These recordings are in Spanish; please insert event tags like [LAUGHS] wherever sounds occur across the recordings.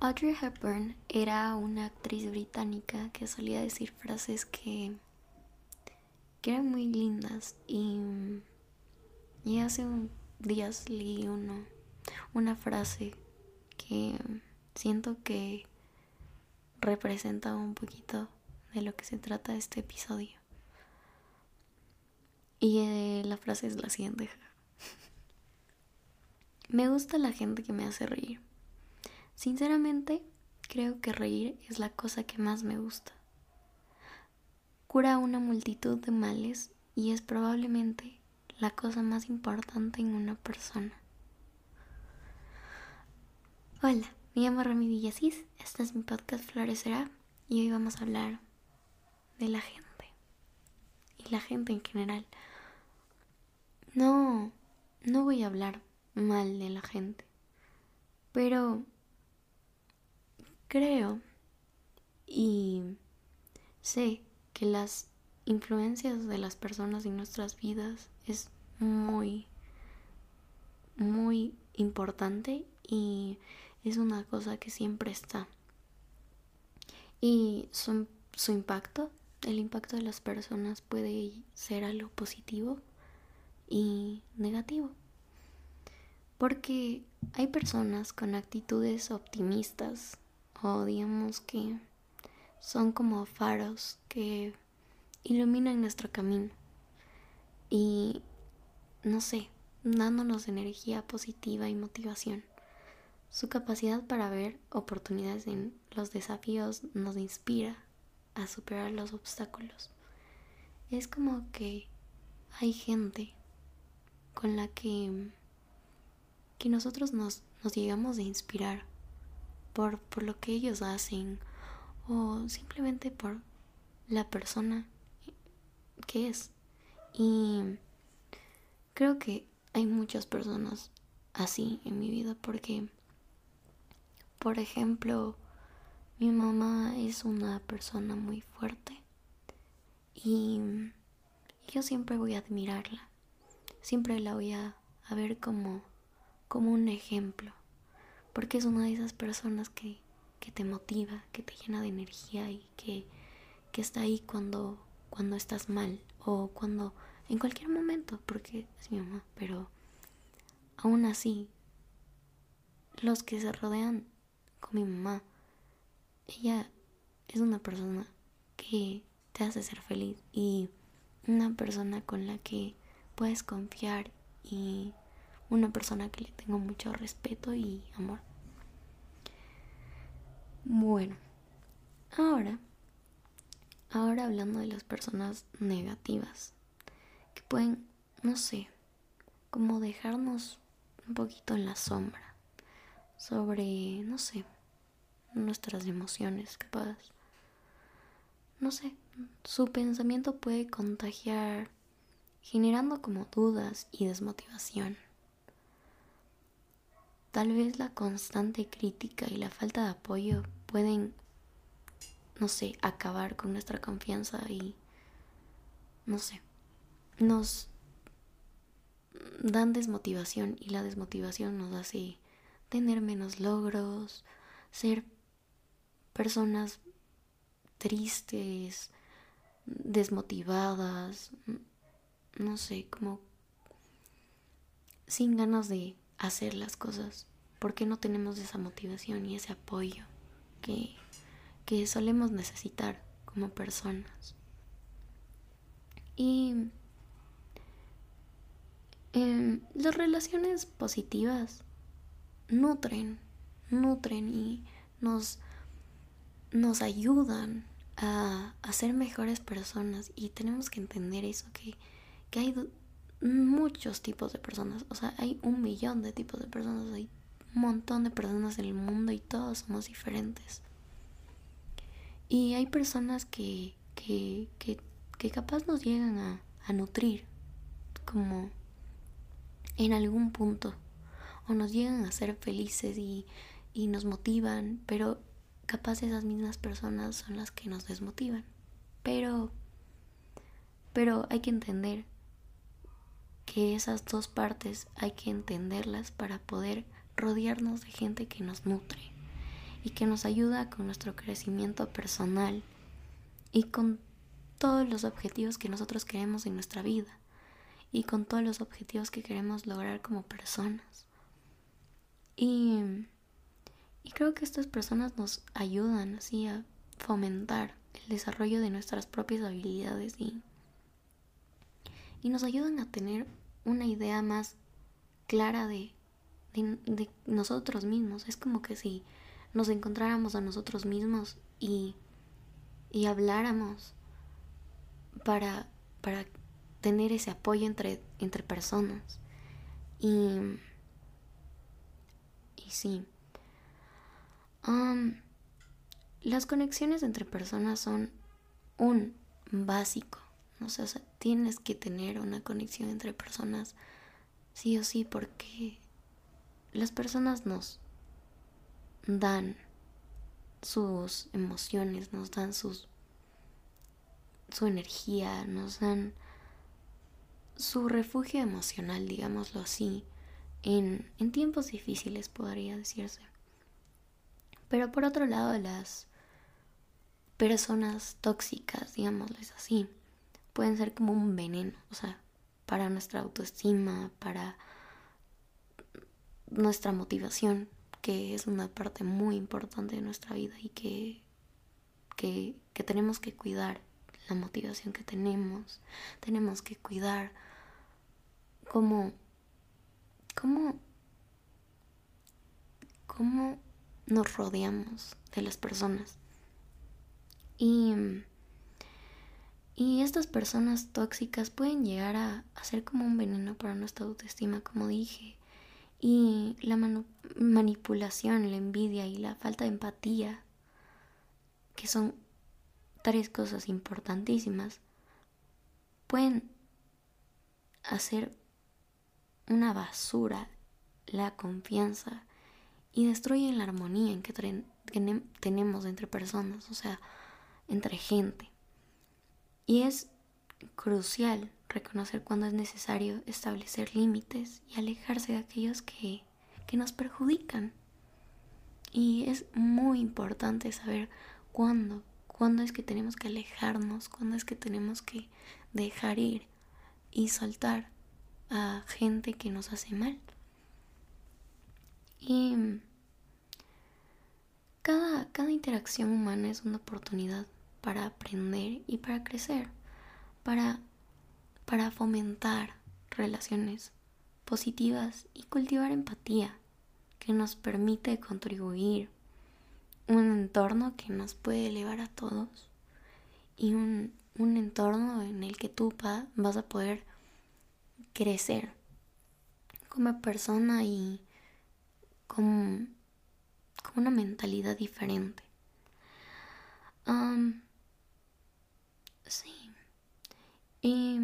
Audrey Hepburn era una actriz británica que solía decir frases que, eran muy lindas y, y hace un, días leí uno, una frase que siento que representa un poquito de lo que se trata este episodio. Y eh, la frase es la siguiente. [LAUGHS] me gusta la gente que me hace reír. Sinceramente, creo que reír es la cosa que más me gusta. Cura una multitud de males y es probablemente la cosa más importante en una persona. Hola, me llamo Rami Villasís, este es mi podcast Florecerá y hoy vamos a hablar de la gente y la gente en general. No, no voy a hablar mal de la gente, pero Creo y sé que las influencias de las personas en nuestras vidas es muy, muy importante y es una cosa que siempre está. Y su, su impacto, el impacto de las personas puede ser algo positivo y negativo. Porque hay personas con actitudes optimistas o digamos que son como faros que iluminan nuestro camino y no sé, dándonos energía positiva y motivación. Su capacidad para ver oportunidades en los desafíos nos inspira a superar los obstáculos. Es como que hay gente con la que, que nosotros nos, nos llegamos a inspirar por, lo que ellos hacen o simplemente por la persona que es. Y creo que hay muchas personas así en mi vida porque, por ejemplo, mi mamá es una persona muy fuerte y yo siempre voy a admirarla, siempre la voy a, a ver como, como un ejemplo porque es una de esas personas que, te motiva, que te llena de energía y que, está ahí cuando, cuando estás mal o cuando en cualquier momento, porque es mi mamá, pero aún así, los que se rodean con mi mamá, ella es una persona que te hace ser feliz y una persona con la que puedes confiar y una persona que le tengo mucho respeto y amor. Bueno, ahora, ahora hablando de las personas negativas, que pueden, no sé, como dejarnos un poquito en la sombra sobre, no sé, nuestras emociones, capaz. No sé, su pensamiento puede contagiar generando como dudas y desmotivación. Tal vez la constante crítica y la falta de apoyo pueden, no sé, acabar con nuestra confianza y, no sé, nos dan desmotivación y la desmotivación nos hace tener menos logros, ser personas tristes, desmotivadas, no sé, como sin ganas de hacer las cosas? ¿Por qué no tenemos esa motivación y ese apoyo que, que solemos necesitar como personas? Y em, las relaciones positivas nutren, nutren y nos, nos ayudan a, a, ser mejores personas y tenemos que entender eso, que, que hay muchos tipos de personas. O sea, hay un millón de tipos de personas. Hay un montón de personas en el mundo y todos somos diferentes. Y hay personas que, que, que, que capaz nos llegan a, a nutrir como en algún punto. O nos llegan a ser felices y, y nos motivan. Pero capaz esas mismas personas son las que nos desmotivan. Pero, pero hay que entender que esas dos partes hay que entenderlas para poder rodearnos de gente que nos nutre y que nos ayuda con nuestro crecimiento personal y con todos los objetivos que nosotros queremos en nuestra vida y con todos los objetivos que queremos lograr como personas. Y, y creo que estas personas nos ayudan así a fomentar el desarrollo de nuestras propias habilidades y, y nos ayudan a tener una idea más clara de, nosotros mismos. Es como que si nos encontráramos a nosotros mismos y, y habláramos para, para tener ese apoyo entre, entre personas. Y, y sí. Las conexiones entre personas son un básico. O sea, tienes que tener una conexión entre personas sí o sí porque las personas nos dan sus emociones, nos dan sus su energía, nos dan su refugio emocional, digámoslo así, en, en tiempos difíciles podría decirse. Pero por otro lado, las personas tóxicas, digámosles así, pueden ser como un veneno, o sea, para nuestra autoestima, para nuestra motivación, que es una parte muy importante de nuestra vida y que, que, tenemos que cuidar la motivación que tenemos, tenemos que cuidar cómo, cómo, cómo nos rodeamos de las personas. Y, y estas personas tóxicas pueden llegar a, a, ser como un veneno para nuestra autoestima, como dije. Y la manipulación, la envidia y la falta de empatía, que son tres cosas importantísimas, pueden hacer una basura la confianza y destruyen la armonía en que tenemos entre personas, o sea, entre gente. Y es crucial reconocer cuando es necesario establecer límites y alejarse de aquellos que, que nos perjudican. Y es muy importante saber cuándo, cuándo es que tenemos que alejarnos, cuándo es que tenemos que dejar ir y soltar a gente que nos hace mal. Y cada, cada interacción humana es una oportunidad para aprender y para crecer, para, para fomentar relaciones positivas y cultivar empatía que nos permite contribuir un entorno que nos puede elevar a todos y un, un entorno en el que tú vas a poder crecer como persona y con, una mentalidad diferente. Sí. Y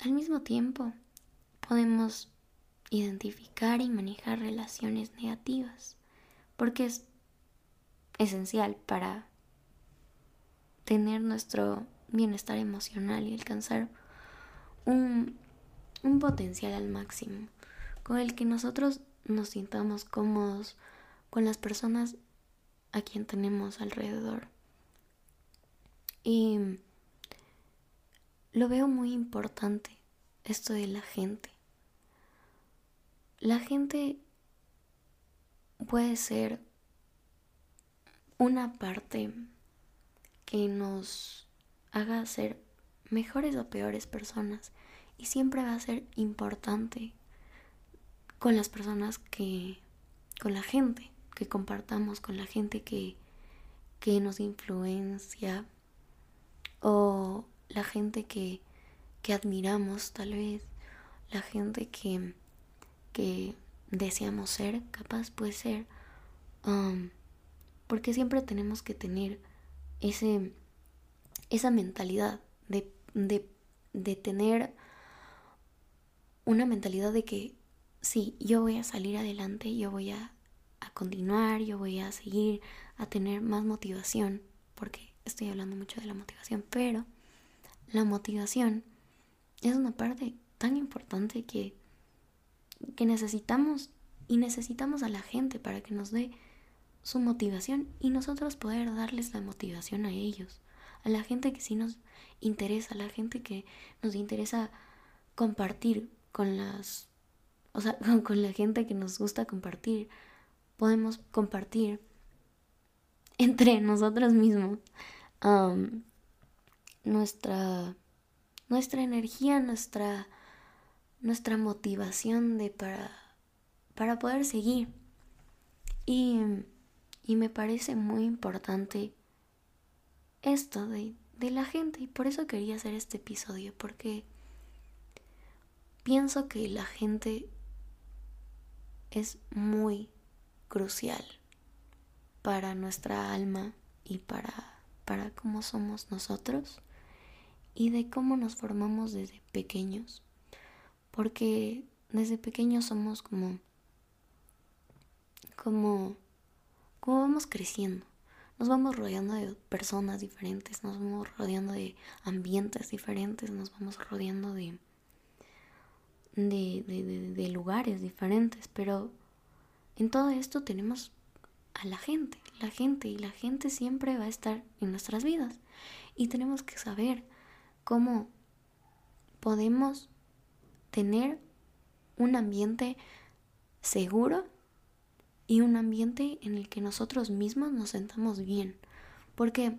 al mismo tiempo podemos identificar y manejar relaciones negativas porque es esencial para tener nuestro bienestar emocional y alcanzar un, un potencial al máximo, con el que nosotros nos sintamos cómodos con las personas a quien tenemos alrededor. Y lo veo muy importante esto de la gente. La gente puede ser una parte que nos haga ser mejores o peores personas y siempre va a ser importante con las personas que, con la gente que compartamos, con la gente que, que nos influencia o la gente que, que admiramos tal vez, la gente que, que deseamos ser, capaz puede ser, um, porque siempre tenemos que tener ese, esa mentalidad de, de, de tener una mentalidad de que sí, yo voy a salir adelante, yo voy a, a, continuar, yo voy a seguir, a tener más motivación, porque estoy hablando mucho de la motivación, pero la motivación es una parte tan importante que, que necesitamos y necesitamos a la gente para que nos dé su motivación y nosotros poder darles la motivación a ellos, a la gente que sí nos interesa, a la gente que nos interesa compartir con las, o sea, [LAUGHS] con la gente que nos gusta compartir, podemos compartir entre nosotros mismos nuestra, nuestra energía, nuestra, nuestra motivación de para, para poder seguir. Y, y me parece muy importante esto de, de la gente y por eso quería hacer este episodio, porque pienso que la gente es muy crucial para nuestra alma y para, para cómo somos nosotros y de cómo nos formamos desde pequeños. Porque desde pequeños somos como como como vamos creciendo. Nos vamos rodeando de personas diferentes, nos vamos rodeando de ambientes diferentes, nos vamos rodeando de de, de, de lugares diferentes, pero en todo esto tenemos a la gente, la gente, y la gente siempre va a estar en nuestras vidas. Y tenemos que saber cómo podemos tener un ambiente seguro y un ambiente en el que nosotros mismos nos sentamos bien. Porque,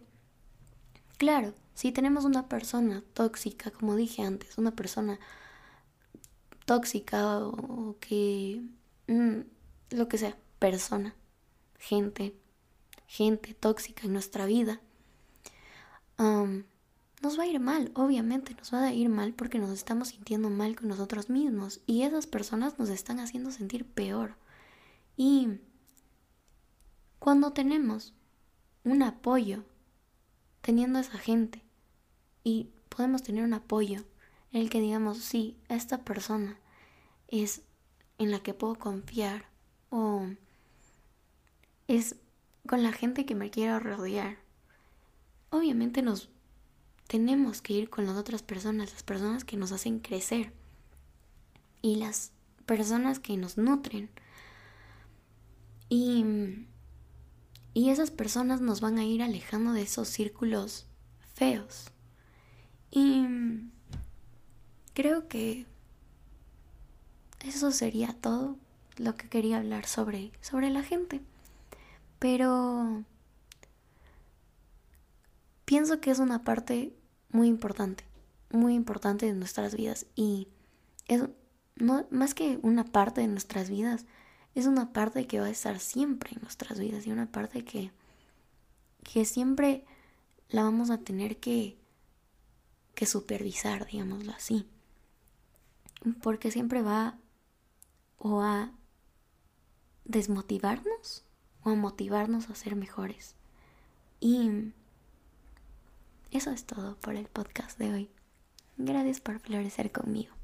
claro, si tenemos una persona tóxica, como dije antes, una persona tóxica o, que... Mm, lo que sea, persona, gente, gente tóxica en nuestra vida, nos va a ir mal, obviamente nos va a ir mal porque nos estamos sintiendo mal con nosotros mismos y esas personas nos están haciendo sentir peor. Y cuando tenemos un apoyo, teniendo esa gente, y podemos tener un apoyo en el que digamos, sí, esta persona es en la que puedo confiar o es con la gente que me quiero rodear. Obviamente nos tenemos que ir con las otras personas, las personas que nos hacen crecer y las personas que nos nutren. Y, y esas personas nos van a ir alejando de esos círculos feos. Y creo que eso sería todo lo que quería hablar sobre, sobre la gente. Pero pienso que es una parte muy importante, muy importante de nuestras vidas y es no, más que una parte de nuestras vidas, es una parte que va a estar siempre en nuestras vidas y una parte que, que siempre la vamos a tener que, que supervisar, digámoslo así. Porque siempre va o a desmotivarnos o a motivarnos a ser mejores. Y eso es todo por el podcast de hoy. Gracias por florecer conmigo.